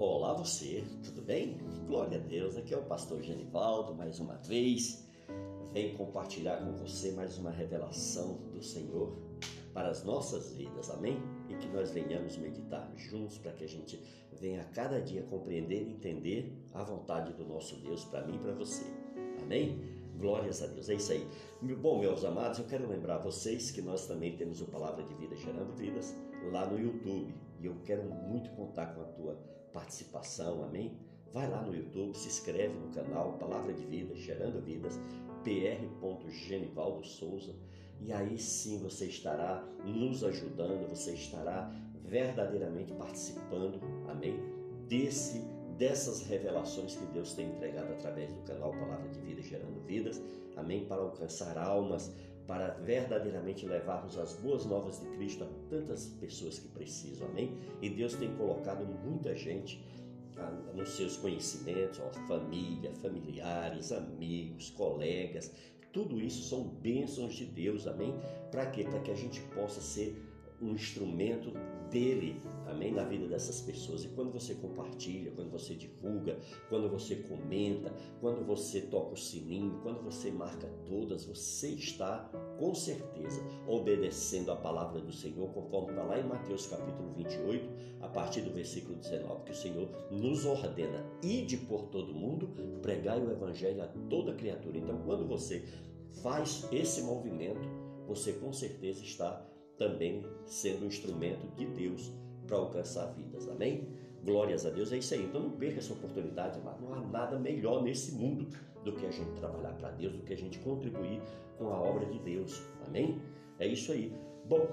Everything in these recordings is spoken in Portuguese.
Olá você, tudo bem? Glória a Deus, aqui é o pastor Genivaldo mais uma vez. Vem compartilhar com você mais uma revelação do Senhor para as nossas vidas, amém? E que nós venhamos meditar juntos para que a gente venha a cada dia compreender e entender a vontade do nosso Deus para mim e para você, amém? Glórias a Deus, é isso aí. Bom, meus amados, eu quero lembrar vocês que nós também temos o Palavra de Vida Gerando Vidas lá no YouTube e eu quero muito contar com a tua participação, amém? Vai lá no YouTube, se inscreve no canal Palavra de Vida Gerando Vidas, pr. Genivaldo Souza, e aí sim você estará nos ajudando, você estará verdadeiramente participando, amém? Desse dessas revelações que Deus tem entregado através do canal Palavra de Vida Gerando Vidas, amém? Para alcançar almas, para verdadeiramente levarmos as boas novas de Cristo a tantas pessoas que precisam, amém? E Deus tem colocado muita gente ah, nos seus conhecimentos, ó, família, familiares, amigos, colegas, tudo isso são bênçãos de Deus, amém? Para quê? Para que a gente possa ser um instrumento dele, amém, na vida dessas pessoas. E quando você compartilha, quando você divulga, quando você comenta, quando você toca o sininho, quando você marca todas, você está com certeza obedecendo a palavra do Senhor, conforme está lá em Mateus capítulo 28, a partir do versículo 19, que o Senhor nos ordena ide por todo mundo, pregai o evangelho a toda criatura. Então, quando você faz esse movimento, você com certeza está também sendo um instrumento de Deus para alcançar vidas. Amém? Glórias a Deus, é isso aí. Então não perca essa oportunidade, mas não há nada melhor nesse mundo do que a gente trabalhar para Deus, do que a gente contribuir com a obra de Deus. Amém? É isso aí. Bom,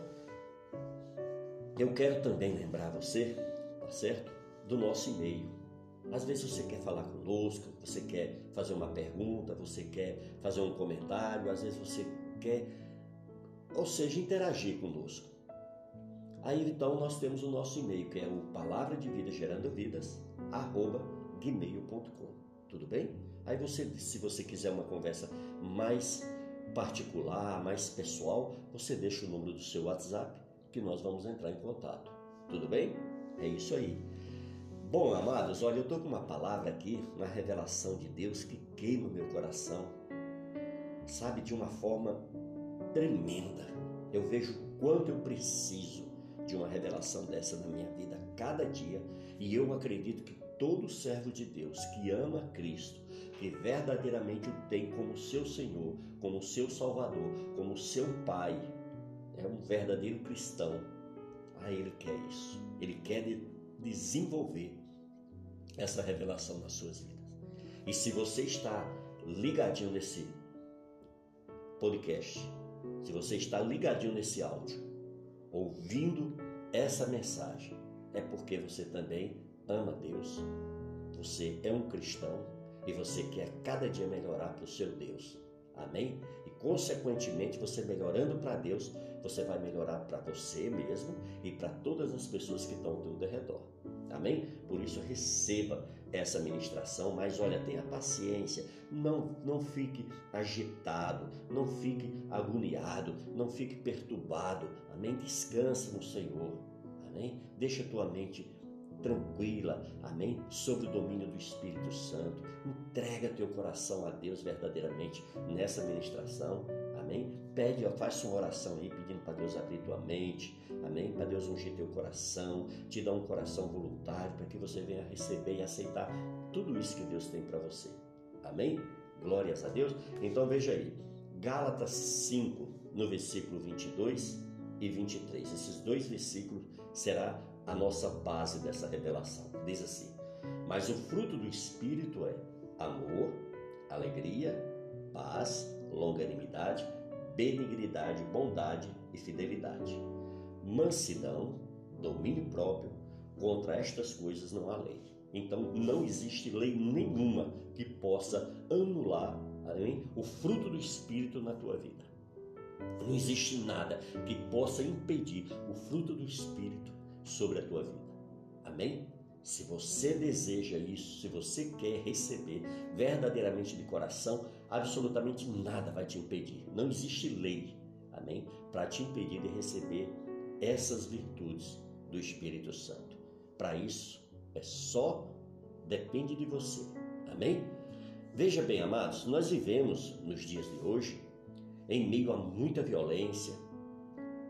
eu quero também lembrar você, tá certo? Do nosso e-mail. Às vezes você quer falar conosco, você quer fazer uma pergunta, você quer fazer um comentário, às vezes você quer ou seja, interagir conosco. Aí então nós temos o nosso e-mail, que é o palavra de vida gerando vidas, arroba gmail.com. Tudo bem? Aí você, se você quiser uma conversa mais particular, mais pessoal, você deixa o número do seu WhatsApp que nós vamos entrar em contato. Tudo bem? É isso aí. Bom, amados, olha, eu estou com uma palavra aqui, uma revelação de Deus que queima o meu coração, sabe, de uma forma tremenda. Eu vejo o quanto eu preciso de uma revelação dessa na minha vida cada dia e eu acredito que todo servo de Deus que ama Cristo, que verdadeiramente o tem como seu Senhor, como seu Salvador, como seu Pai, é um verdadeiro cristão. Ah, ele quer isso. Ele quer desenvolver essa revelação nas suas vidas. E se você está ligadinho nesse podcast, se você está ligadinho nesse áudio, ouvindo essa mensagem, é porque você também ama Deus, você é um cristão e você quer cada dia melhorar para o seu Deus. Amém? E consequentemente, você melhorando para Deus, você vai melhorar para você mesmo e para todas as pessoas que estão ao teu redor. Amém? Por isso receba essa ministração, mas olha, tenha paciência, não, não fique agitado, não fique agoniado, não fique perturbado. Amém? Descansa no Senhor. Amém? Deixa a tua mente tranquila, amém? Sob o domínio do Espírito Santo. Entrega teu coração a Deus verdadeiramente nessa ministração, amém? Pede, faça uma oração aí pedindo para Deus abrir tua mente, amém? Para Deus ungir teu coração, te dar um coração voluntário para que você venha receber e aceitar tudo isso que Deus tem para você, amém? Glórias a Deus. Então veja aí, Gálatas 5, no versículo 22 e 23. Esses dois versículos será a nossa base dessa revelação. Diz assim: Mas o fruto do Espírito é amor, alegria, paz, longanimidade, benignidade, bondade e fidelidade. Mansidão, domínio próprio, contra estas coisas não há lei. Então não existe lei nenhuma que possa anular hein, o fruto do Espírito na tua vida. Não existe nada que possa impedir o fruto do Espírito sobre a tua vida. Amém? Se você deseja isso, se você quer receber verdadeiramente de coração, absolutamente nada vai te impedir. Não existe lei, amém, para te impedir de receber essas virtudes do Espírito Santo. Para isso, É só depende de você. Amém? Veja bem, amados, nós vivemos nos dias de hoje em meio a muita violência,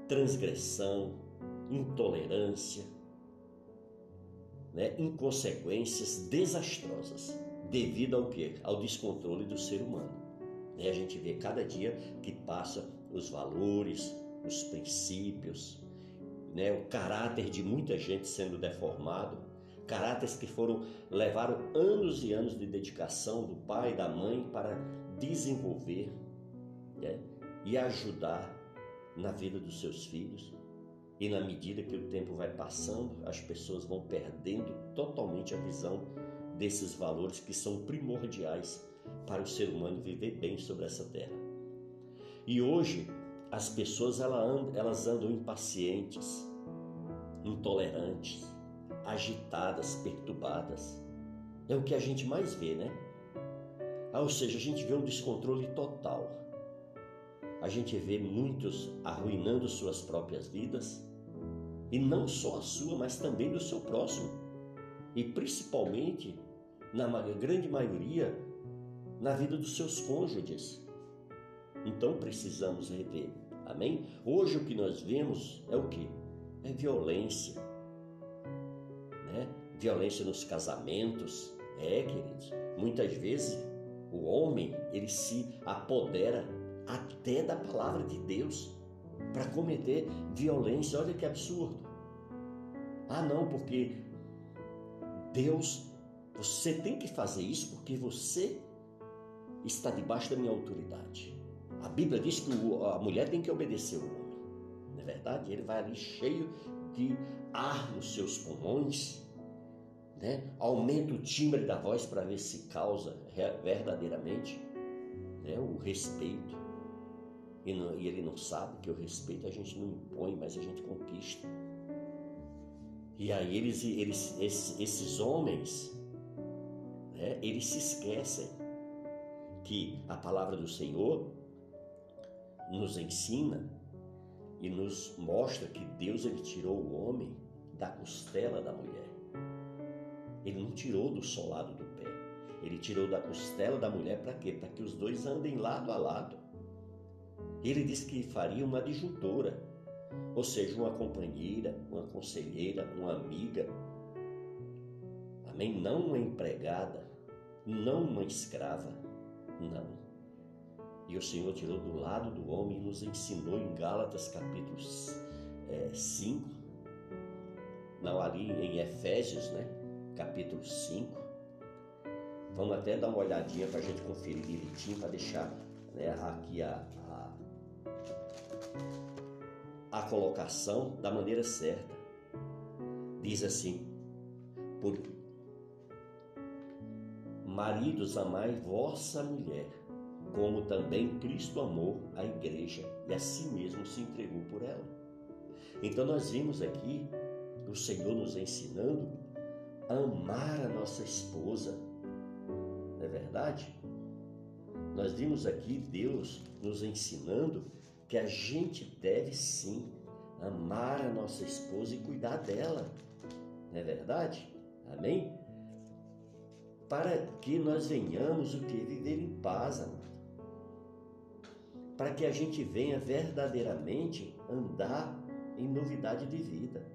transgressão, intolerância, né, inconsequências desastrosas devido ao que? Ao descontrole do ser humano. Né, a gente vê cada dia que passa os valores, os princípios, né, o caráter de muita gente sendo deformado, caráteres que foram levaram anos e anos de dedicação do pai e da mãe para desenvolver né, e ajudar na vida dos seus filhos. E na medida que o tempo vai passando, as pessoas vão perdendo totalmente a visão desses valores que são primordiais para o ser humano viver bem sobre essa terra. E hoje as pessoas elas andam impacientes, intolerantes, agitadas, perturbadas. É o que a gente mais vê, né? Ah, ou seja, a gente vê um descontrole total. A gente vê muitos arruinando suas próprias vidas, e não só a sua, mas também do seu próximo. E principalmente, na grande maioria, na vida dos seus cônjuges. Então precisamos rever. Amém? Hoje o que nós vemos é o que? É violência. Né? Violência nos casamentos. É, queridos. Muitas vezes o homem ele se apodera até da palavra de Deus para cometer violência. Olha que absurdo. Ah, não, porque Deus, você tem que fazer isso porque você está debaixo da minha autoridade. A Bíblia diz que a mulher tem que obedecer o homem. Não é verdade? Ele vai ali cheio de ar nos seus pulmões, né? aumenta o timbre da voz para ver se causa verdadeiramente né? o respeito. E, não, e ele não sabe que o respeito a gente não impõe, mas a gente conquista. E aí eles, eles esses, esses homens, né, eles se esquecem que a palavra do Senhor nos ensina e nos mostra que Deus ele tirou o homem da costela da mulher. Ele não tirou do solado do pé. Ele tirou da costela da mulher para quê? Para que os dois andem lado a lado. Ele disse que faria uma adjuntora, ou seja, uma companheira, uma conselheira, uma amiga. Amém? Não uma empregada, não uma escrava, não. E o Senhor tirou do lado do homem e nos ensinou em Gálatas capítulo é, 5, não ali em Efésios, né? Capítulo 5. Vamos até dar uma olhadinha para a gente conferir direitinho, para deixar né, aqui a, a colocação da maneira certa. Diz assim: por maridos amai vossa mulher, como também Cristo amou a igreja e a si mesmo se entregou por ela. Então nós vimos aqui o Senhor nos ensinando a amar a nossa esposa. Não é verdade? Nós vimos aqui Deus nos ensinando que a gente deve sim amar a nossa esposa e cuidar dela. Não é verdade? Amém? Para que nós venhamos o que? Viver em paz, amado. Para que a gente venha verdadeiramente andar em novidade de vida.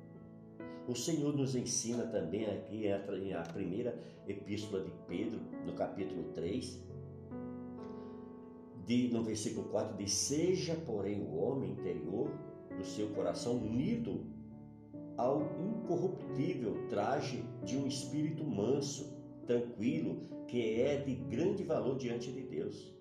O Senhor nos ensina também aqui em a primeira epístola de Pedro, no capítulo 3, de, no versículo 4 diz: Seja, porém, o homem interior do seu coração unido ao incorruptível traje de um espírito manso, tranquilo, que é de grande valor diante de Deus.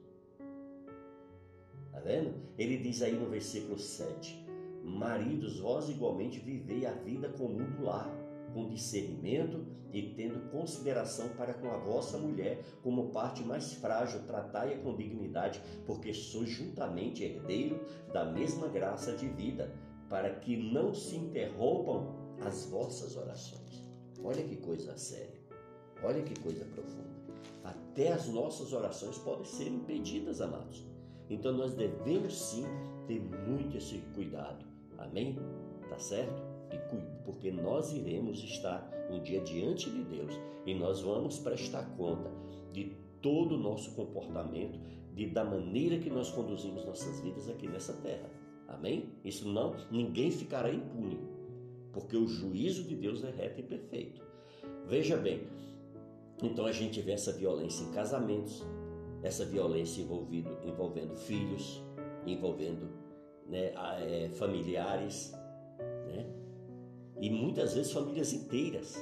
Está vendo? Ele diz aí no versículo 7: Maridos, vós igualmente vivei a vida comum do lar com discernimento e tendo consideração para com a vossa mulher como parte mais frágil, tratai-a com dignidade, porque sois juntamente herdeiro da mesma graça de vida, para que não se interrompam as vossas orações. Olha que coisa séria, olha que coisa profunda. Até as nossas orações podem ser impedidas, amados. Então nós devemos sim ter muito esse cuidado. Amém? Tá certo? porque nós iremos estar um dia diante de Deus e nós vamos prestar conta de todo o nosso comportamento, de da maneira que nós conduzimos nossas vidas aqui nessa terra. Amém? Isso não, ninguém ficará impune, porque o juízo de Deus é reto e perfeito. Veja bem, então a gente vê essa violência em casamentos, essa violência envolvido, envolvendo filhos, envolvendo né, é, familiares, né? e muitas vezes famílias inteiras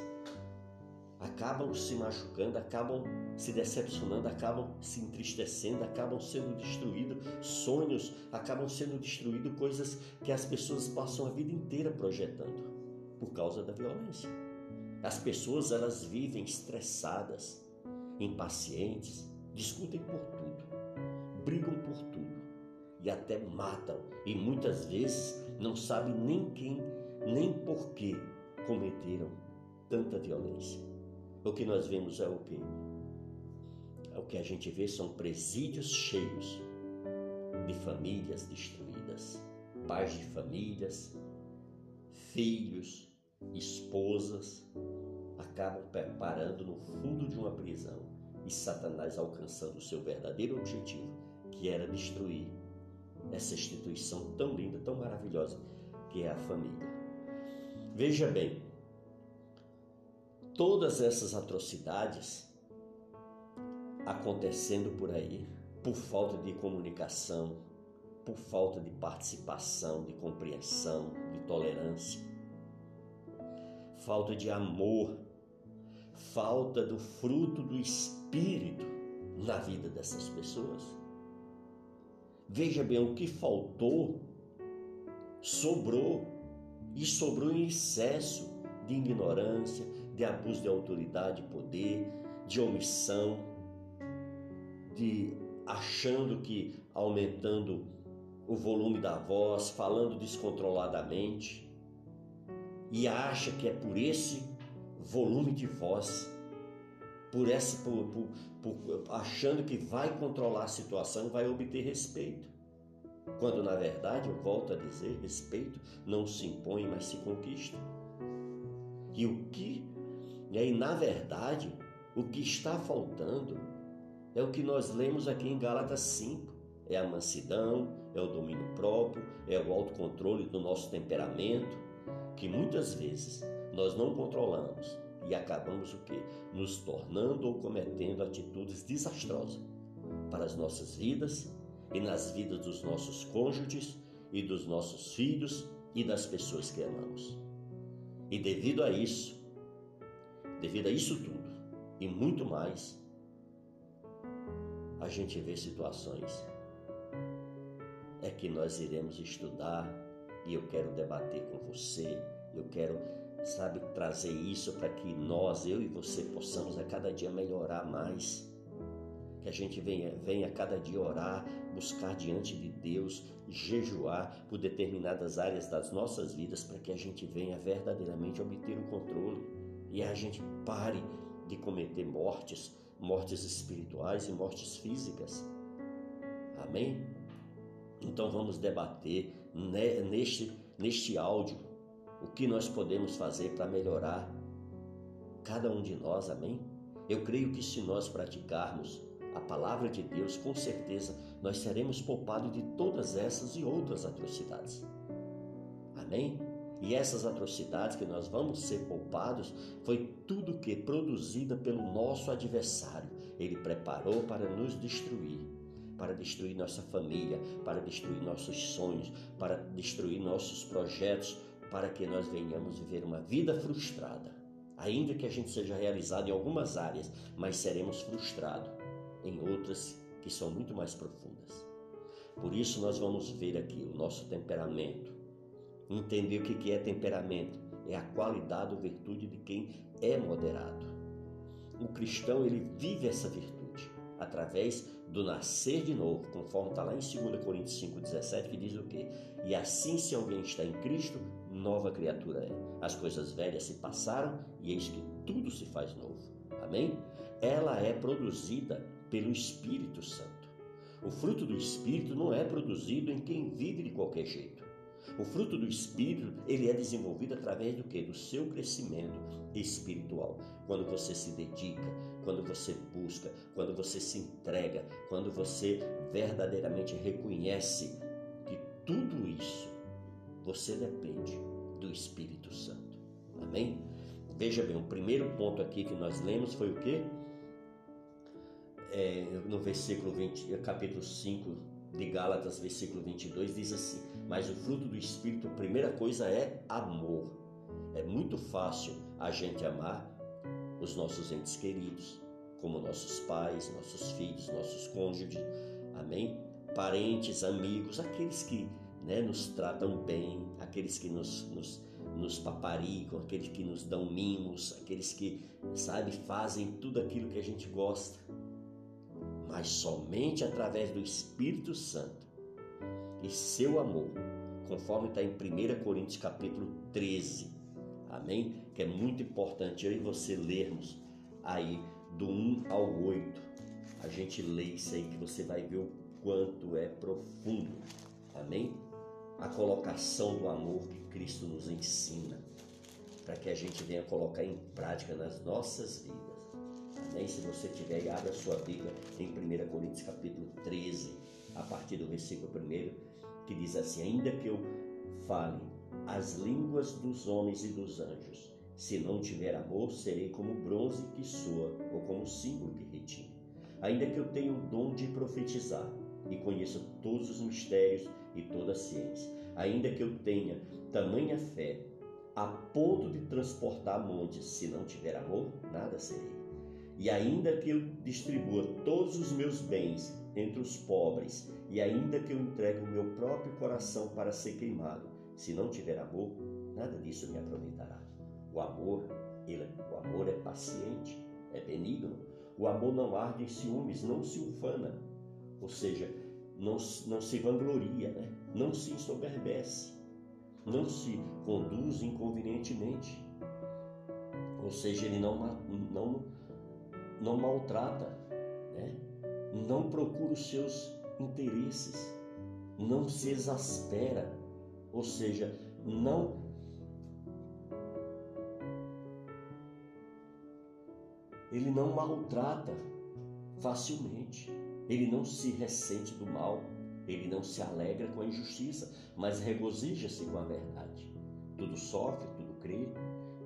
acabam se machucando, acabam se decepcionando, acabam se entristecendo, acabam sendo destruídos sonhos, acabam sendo destruídos coisas que as pessoas passam a vida inteira projetando por causa da violência. As pessoas elas vivem estressadas, impacientes, discutem por tudo, brigam por tudo e até matam e muitas vezes não sabem nem quem nem por que cometeram tanta violência. O que nós vemos é o que? É o que a gente vê são presídios cheios de famílias destruídas, pais de famílias, filhos, esposas, acabam parando no fundo de uma prisão e Satanás alcançando o seu verdadeiro objetivo, que era destruir essa instituição tão linda, tão maravilhosa que é a família. Veja bem, todas essas atrocidades acontecendo por aí, por falta de comunicação, por falta de participação, de compreensão, de tolerância, falta de amor, falta do fruto do Espírito na vida dessas pessoas. Veja bem, o que faltou sobrou e sobrou em excesso de ignorância, de abuso de autoridade e poder, de omissão, de achando que aumentando o volume da voz, falando descontroladamente, e acha que é por esse volume de voz, por essa, por, por, por, achando que vai controlar a situação, vai obter respeito. Quando na verdade, eu volto a dizer, respeito não se impõe, mas se conquista. E o que, e aí na verdade, o que está faltando é o que nós lemos aqui em Gálatas 5. É a mansidão, é o domínio próprio, é o autocontrole do nosso temperamento, que muitas vezes nós não controlamos e acabamos o quê? Nos tornando ou cometendo atitudes desastrosas para as nossas vidas e nas vidas dos nossos cônjuges e dos nossos filhos e das pessoas que amamos. E devido a isso, devido a isso tudo e muito mais, a gente vê situações é que nós iremos estudar e eu quero debater com você, eu quero, sabe, trazer isso para que nós, eu e você, possamos a cada dia melhorar mais. Que a gente venha, venha a cada dia orar, buscar diante de Deus, jejuar por determinadas áreas das nossas vidas para que a gente venha verdadeiramente obter o controle e a gente pare de cometer mortes, mortes espirituais e mortes físicas. Amém? Então vamos debater neste, neste áudio o que nós podemos fazer para melhorar cada um de nós, amém? Eu creio que se nós praticarmos a palavra de Deus, com certeza nós seremos poupados de todas essas e outras atrocidades. Amém? E essas atrocidades que nós vamos ser poupados foi tudo que produzida pelo nosso adversário. Ele preparou para nos destruir, para destruir nossa família, para destruir nossos sonhos, para destruir nossos projetos, para que nós venhamos viver uma vida frustrada. Ainda que a gente seja realizado em algumas áreas, mas seremos frustrados em outras que são muito mais profundas. Por isso nós vamos ver aqui o nosso temperamento, Entender o que é temperamento é a qualidade ou virtude de quem é moderado. O cristão ele vive essa virtude através do nascer de novo, conforme está lá em 2 Coríntios 5,17, que diz o quê? E assim, se alguém está em Cristo, nova criatura é. As coisas velhas se passaram e eis que tudo se faz novo. Amém? Ela é produzida pelo Espírito Santo. O fruto do Espírito não é produzido em quem vive de qualquer jeito. O fruto do Espírito, ele é desenvolvido através do que? Do seu crescimento espiritual. Quando você se dedica, quando você busca, quando você se entrega, quando você verdadeiramente reconhece que tudo isso você depende do Espírito Santo. Amém? Veja bem, o primeiro ponto aqui que nós lemos foi o quê? É, no versículo 20, capítulo 5 de Gálatas, versículo 22, diz assim: Mas o fruto do Espírito, a primeira coisa é amor. É muito fácil a gente amar os nossos entes queridos, como nossos pais, nossos filhos, nossos cônjuges, amém? Parentes, amigos, aqueles que né, nos tratam bem, aqueles que nos, nos, nos paparicam, aqueles que nos dão mimos, aqueles que, sabe, fazem tudo aquilo que a gente gosta. Mas somente através do Espírito Santo e seu amor, conforme está em 1 Coríntios capítulo 13, amém? Que é muito importante eu e você lermos aí do 1 ao 8. A gente lê isso aí que você vai ver o quanto é profundo, amém? A colocação do amor que Cristo nos ensina, para que a gente venha colocar em prática nas nossas vidas. Amém? Se você tiver, abra sua Bíblia em 1 Coríntios capítulo 13, a partir do versículo 1, que diz assim: Ainda que eu fale as línguas dos homens e dos anjos, se não tiver amor, serei como bronze que soa ou como símbolo que retine. Ainda que eu tenha o dom de profetizar e conheça todos os mistérios e toda a ciência, ainda que eu tenha tamanha fé a ponto de transportar montes, se não tiver amor, nada serei. E ainda que eu distribua todos os meus bens entre os pobres, e ainda que eu entregue o meu próprio coração para ser queimado, se não tiver amor, nada disso me aproveitará. O amor, ele, o amor é paciente, é benigno. O amor não arde em ciúmes, não se ufana. Ou seja, não, não se vangloria, né? não se ensoberbece, não se conduz inconvenientemente. Ou seja, ele não, não, não maltrata, né? não procura os seus interesses, não se exaspera, ou seja, não ele não maltrata facilmente. Ele não se ressente do mal, ele não se alegra com a injustiça, mas regozija-se com a verdade. Tudo sofre, tudo crê,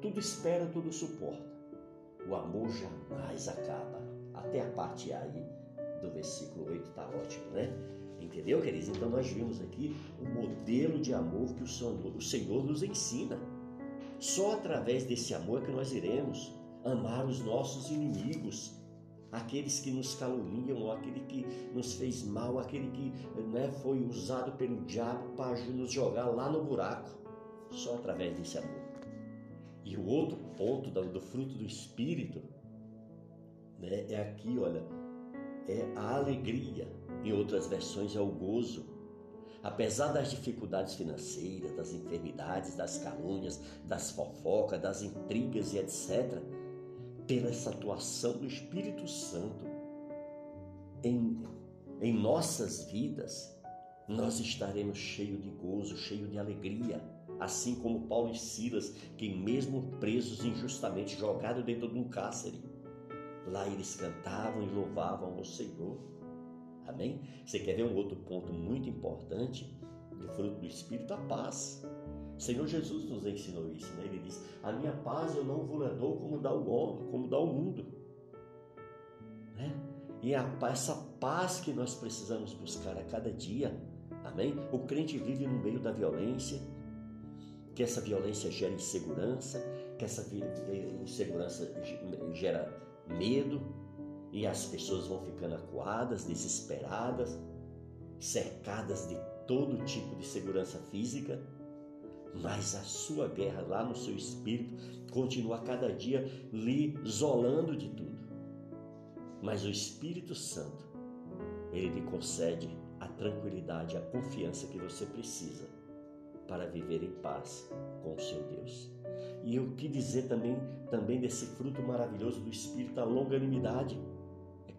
tudo espera, tudo suporta. O amor jamais acaba. Até a parte aí do versículo 8 está ótimo, né? Entendeu, queridos? Então nós vimos aqui o modelo de amor que o Senhor, nos ensina. Só através desse amor é que nós iremos amar os nossos inimigos, aqueles que nos caluniam, aquele que nos fez mal, aquele que né, foi usado pelo diabo para nos jogar lá no buraco, só através desse amor. E o outro ponto do fruto do Espírito né, é aqui, olha, é a alegria. Em outras versões é o gozo. Apesar das dificuldades financeiras, das enfermidades, das calúnias, das fofocas, das intrigas e etc., pela essa atuação do Espírito Santo em, em nossas vidas, nós estaremos cheios de gozo, cheios de alegria. Assim como Paulo e Silas, que mesmo presos injustamente, jogados dentro de um cárcere, lá eles cantavam e louvavam o Senhor. Amém? Você quer ver um outro ponto muito importante do fruto do Espírito? A paz. O Senhor Jesus nos ensinou isso, né? Ele diz: A minha paz eu não vou dou como dá o homem, como dá o mundo. Né? E é essa paz que nós precisamos buscar a cada dia. Amém? O crente vive no meio da violência, que essa violência gera insegurança, que essa insegurança gera medo, e as pessoas vão ficando acuadas, desesperadas, cercadas de todo tipo de segurança física mas a sua guerra lá no seu espírito continua a cada dia lhe isolando de tudo. Mas o Espírito Santo, ele lhe concede a tranquilidade, a confiança que você precisa para viver em paz com o seu Deus. E o que dizer também, também desse fruto maravilhoso do Espírito, a longanimidade,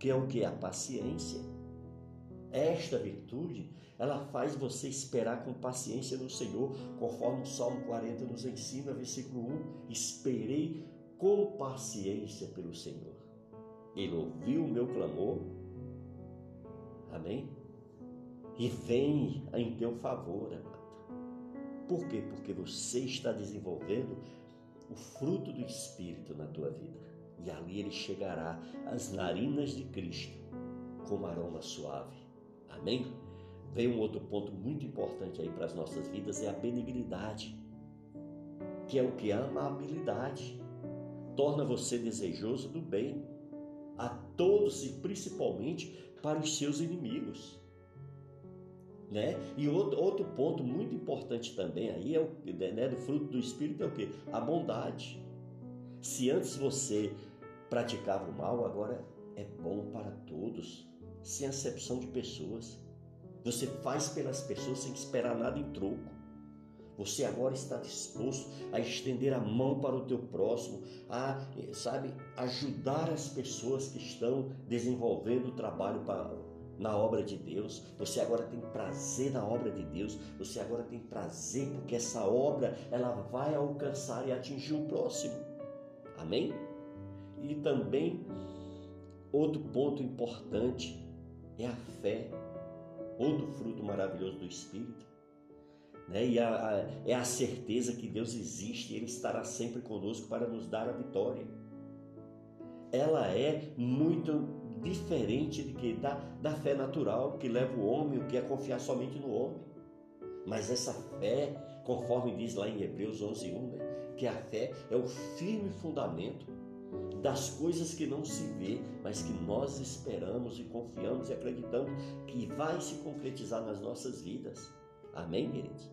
que é o que? A paciência. Esta virtude, ela faz você esperar com paciência no Senhor, conforme o Salmo 40 nos ensina, versículo 1: Esperei com paciência pelo Senhor. Ele ouviu o meu clamor. Amém? E vem em teu favor, amado. Por quê? Porque você está desenvolvendo o fruto do Espírito na tua vida. E ali ele chegará às narinas de Cristo como aroma suave. Amém? Vem um outro ponto muito importante aí para as nossas vidas, é a benignidade, que é o que? A amabilidade. Torna você desejoso do bem a todos e principalmente para os seus inimigos. Né? E outro, outro ponto muito importante também aí é o né, do fruto do Espírito é o que? A bondade. Se antes você praticava o mal, agora é bom para todos, sem acepção de pessoas. Você faz pelas pessoas sem esperar nada em troco. Você agora está disposto a estender a mão para o teu próximo, a, sabe, ajudar as pessoas que estão desenvolvendo o trabalho para, na obra de Deus. Você agora tem prazer na obra de Deus. Você agora tem prazer porque essa obra ela vai alcançar e atingir o próximo. Amém? E também outro ponto importante é a fé, outro fruto maravilhoso do Espírito. Né? E a, a, é a certeza que Deus existe e Ele estará sempre conosco para nos dar a vitória. Ela é muito diferente de que da, da fé natural que leva o homem, o que é confiar somente no homem. Mas essa fé, conforme diz lá em Hebreus 11:1, né, que a fé é o firme fundamento das coisas que não se vê, mas que nós esperamos e confiamos e acreditamos que vai se concretizar nas nossas vidas. Amém, queridos?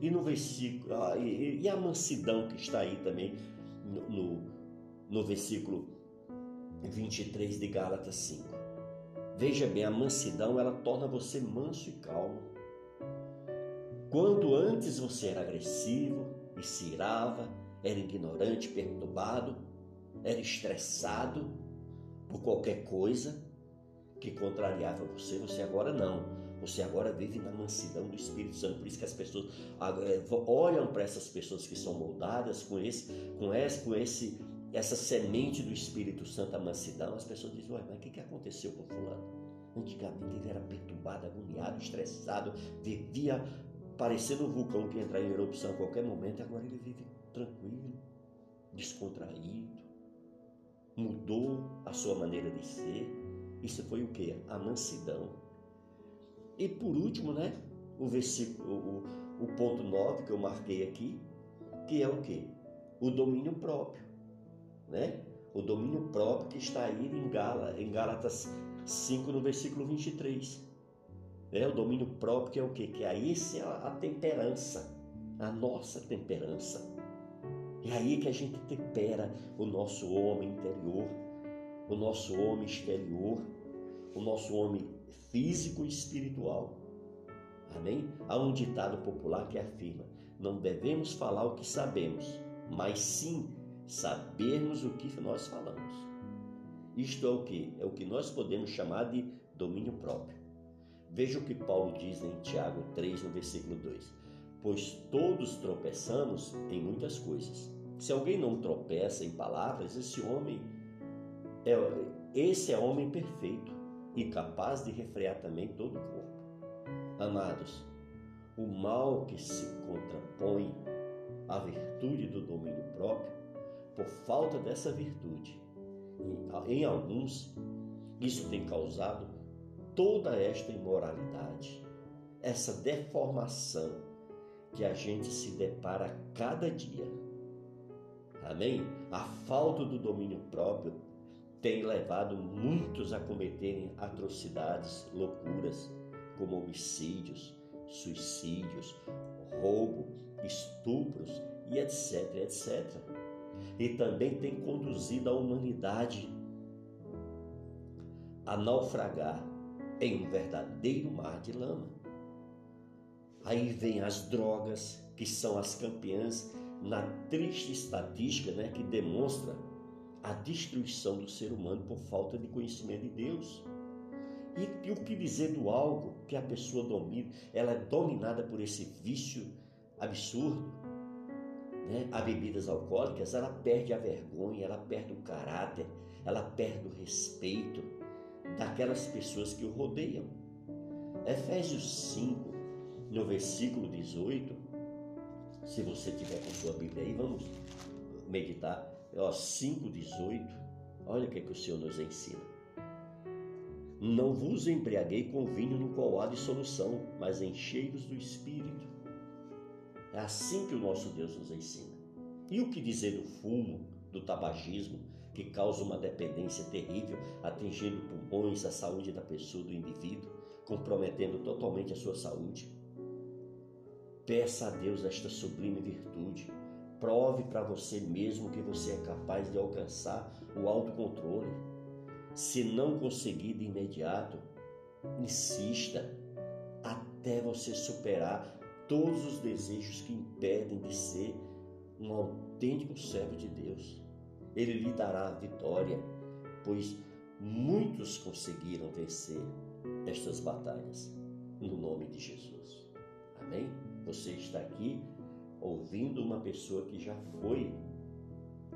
E no versículo, ah, e, a mansidão que está aí também no, no, no versículo 23 de Gálatas 5. Veja bem, a mansidão ela torna você manso e calmo. Quando antes você era agressivo e se irava, era ignorante, perturbado, era estressado por qualquer coisa que contrariava você, você agora não. Você agora vive na mansidão do Espírito Santo. Por isso que as pessoas é, olham para essas pessoas que são moldadas com esse, com esse, com esse, essa semente do Espírito Santo, a mansidão. As pessoas dizem: Ué, mas o que aconteceu com fulano? Antigamente ele era perturbado, agoniado, estressado, vivia parecendo um vulcão que entra em erupção a qualquer momento. Agora ele vive tranquilo, descontraído mudou a sua maneira de ser. Isso foi o que? A mansidão. E por último, né? O versículo, o, o ponto 9 que eu marquei aqui, que é o que? O domínio próprio, né? O domínio próprio que está aí em, Gala, em Gálatas 5, no versículo 23. É o domínio próprio que é o que? Que aí é a temperança, a nossa temperança. É aí que a gente tempera o nosso homem interior, o nosso homem exterior, o nosso homem físico e espiritual. Amém? Há um ditado popular que afirma: não devemos falar o que sabemos, mas sim sabermos o que nós falamos. Isto é o que? É o que nós podemos chamar de domínio próprio. Veja o que Paulo diz em Tiago 3, no versículo 2 pois todos tropeçamos em muitas coisas. Se alguém não tropeça em palavras, esse homem é esse é homem perfeito e capaz de refrear também todo o corpo. Amados, o mal que se contrapõe à virtude do domínio próprio, por falta dessa virtude, em alguns, isso tem causado toda esta imoralidade, essa deformação que a gente se depara cada dia. Amém? A falta do domínio próprio tem levado muitos a cometerem atrocidades, loucuras, como homicídios, suicídios, roubo, estupros e etc, etc. E também tem conduzido a humanidade a naufragar em um verdadeiro mar de lama. Aí vem as drogas, que são as campeãs na triste estatística né, que demonstra a destruição do ser humano por falta de conhecimento de Deus. E, e o que dizer do algo que a pessoa domina? Ela é dominada por esse vício absurdo, né? a bebidas alcoólicas, ela perde a vergonha, ela perde o caráter, ela perde o respeito daquelas pessoas que o rodeiam. Efésios 5, no versículo 18, se você tiver com sua Bíblia aí, vamos meditar. Ó, 5,18, olha o que, é que o Senhor nos ensina. Não vos embriaguei com vinho no qual há dissolução, mas enchei-vos do Espírito. É assim que o nosso Deus nos ensina. E o que dizer do fumo, do tabagismo, que causa uma dependência terrível, atingindo pulmões, a saúde da pessoa, do indivíduo, comprometendo totalmente a sua saúde? Peça a Deus esta sublime virtude. Prove para você mesmo que você é capaz de alcançar o autocontrole. Se não conseguir de imediato, insista até você superar todos os desejos que impedem de ser um autêntico servo de Deus. Ele lhe dará a vitória, pois muitos conseguiram vencer estas batalhas no nome de Jesus. Amém? Você está aqui ouvindo uma pessoa que já foi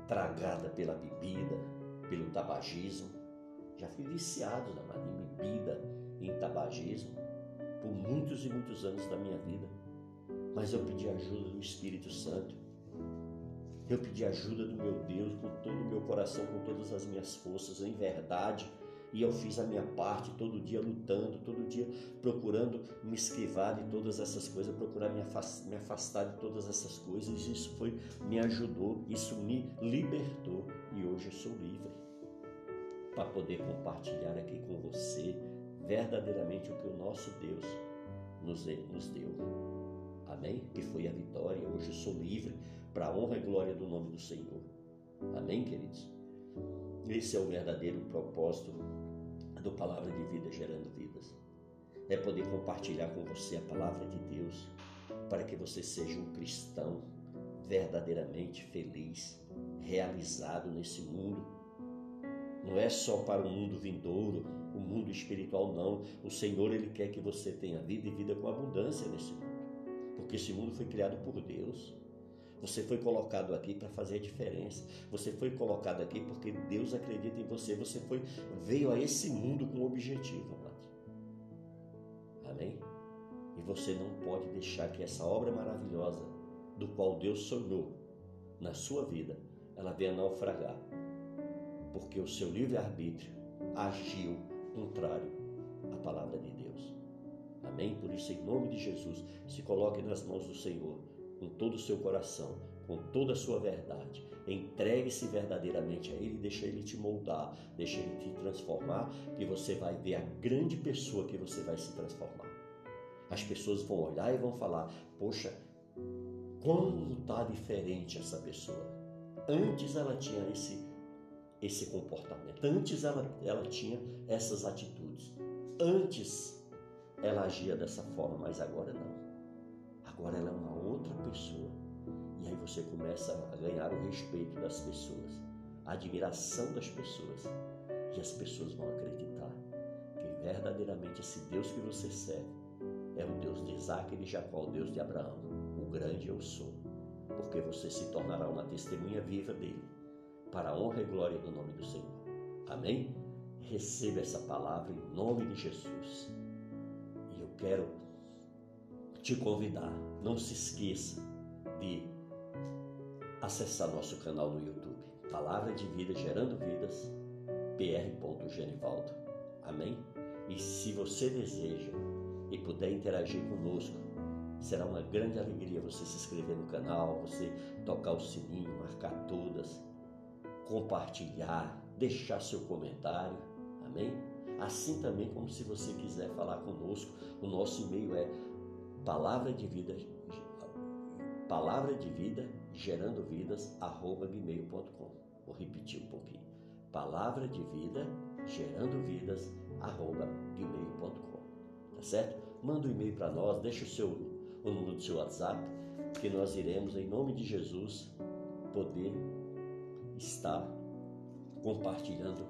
tragada pela bebida, pelo tabagismo, já fui viciado em bebida, em tabagismo, por muitos e muitos anos da minha vida. Mas eu pedi ajuda do Espírito Santo. Eu pedi ajuda do meu Deus com todo o meu coração, com todas as minhas forças, em verdade. E eu fiz a minha parte todo dia lutando, todo dia procurando me esquivar de todas essas coisas, procurar me afastar de todas essas coisas. Isso foi, me ajudou, isso me libertou e hoje eu sou livre para poder compartilhar aqui com você verdadeiramente o que o nosso Deus nos deu. Amém? Que foi a vitória. Hoje eu sou livre para a honra e glória do nome do Senhor. Amém, queridos? Esse é o verdadeiro propósito do Palavra de Vida gerando vidas. É poder compartilhar com você a palavra de Deus para que você seja um cristão verdadeiramente feliz, realizado nesse mundo. Não é só para o mundo vindouro, o mundo espiritual, não. O Senhor, Ele quer que você tenha vida e vida com abundância nesse mundo. Porque esse mundo foi criado por Deus. Você foi colocado aqui para fazer a diferença. Você foi colocado aqui porque Deus acredita em você. Você foi veio a esse mundo com um objetivo, amado. Amém? E você não pode deixar que essa obra maravilhosa do qual Deus sonhou na sua vida, ela venha naufragar. Porque o seu livre-arbítrio agiu contrário à palavra de Deus. Amém? Por isso, em nome de Jesus, se coloque nas mãos do Senhor com todo o seu coração, com toda a sua verdade. Entregue-se verdadeiramente a Ele, deixa Ele te moldar, deixa Ele te transformar, que você vai ver a grande pessoa que você vai se transformar. As pessoas vão olhar e vão falar: Poxa, como está diferente essa pessoa. Antes ela tinha esse, esse comportamento, antes ela, ela tinha essas atitudes, antes ela agia dessa forma, mas agora não. Agora ela é uma outra pessoa. E aí você começa a ganhar o respeito das pessoas, a admiração das pessoas. E as pessoas vão acreditar que verdadeiramente esse Deus que você serve é o Deus de Isaac e de Jacó, o Deus de Abraão. O grande eu sou. Porque você se tornará uma testemunha viva dele, para a honra e glória do nome do Senhor. Amém? Receba essa palavra em nome de Jesus. E eu quero te convidar, não se esqueça de acessar nosso canal no YouTube, Palavra de Vida Gerando Vidas, pr. Genivaldo. Amém? E se você deseja e puder interagir conosco, será uma grande alegria você se inscrever no canal, você tocar o sininho, marcar todas, compartilhar, deixar seu comentário. Amém? Assim também como se você quiser falar conosco, o nosso e-mail é palavra de vida palavra de vida gerando vidas arroba gmail.com vou repetir um pouquinho. Palavra de vida gerando vidas arroba gmail.com tá certo? Manda um e-mail para nós deixa o seu o número do seu WhatsApp que nós iremos em nome de Jesus poder estar compartilhando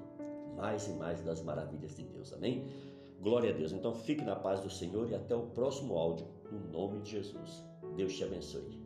mais e mais das maravilhas de Deus. Amém? Glória a Deus. Então fique na paz do Senhor e até o próximo áudio, no nome de Jesus. Deus te abençoe.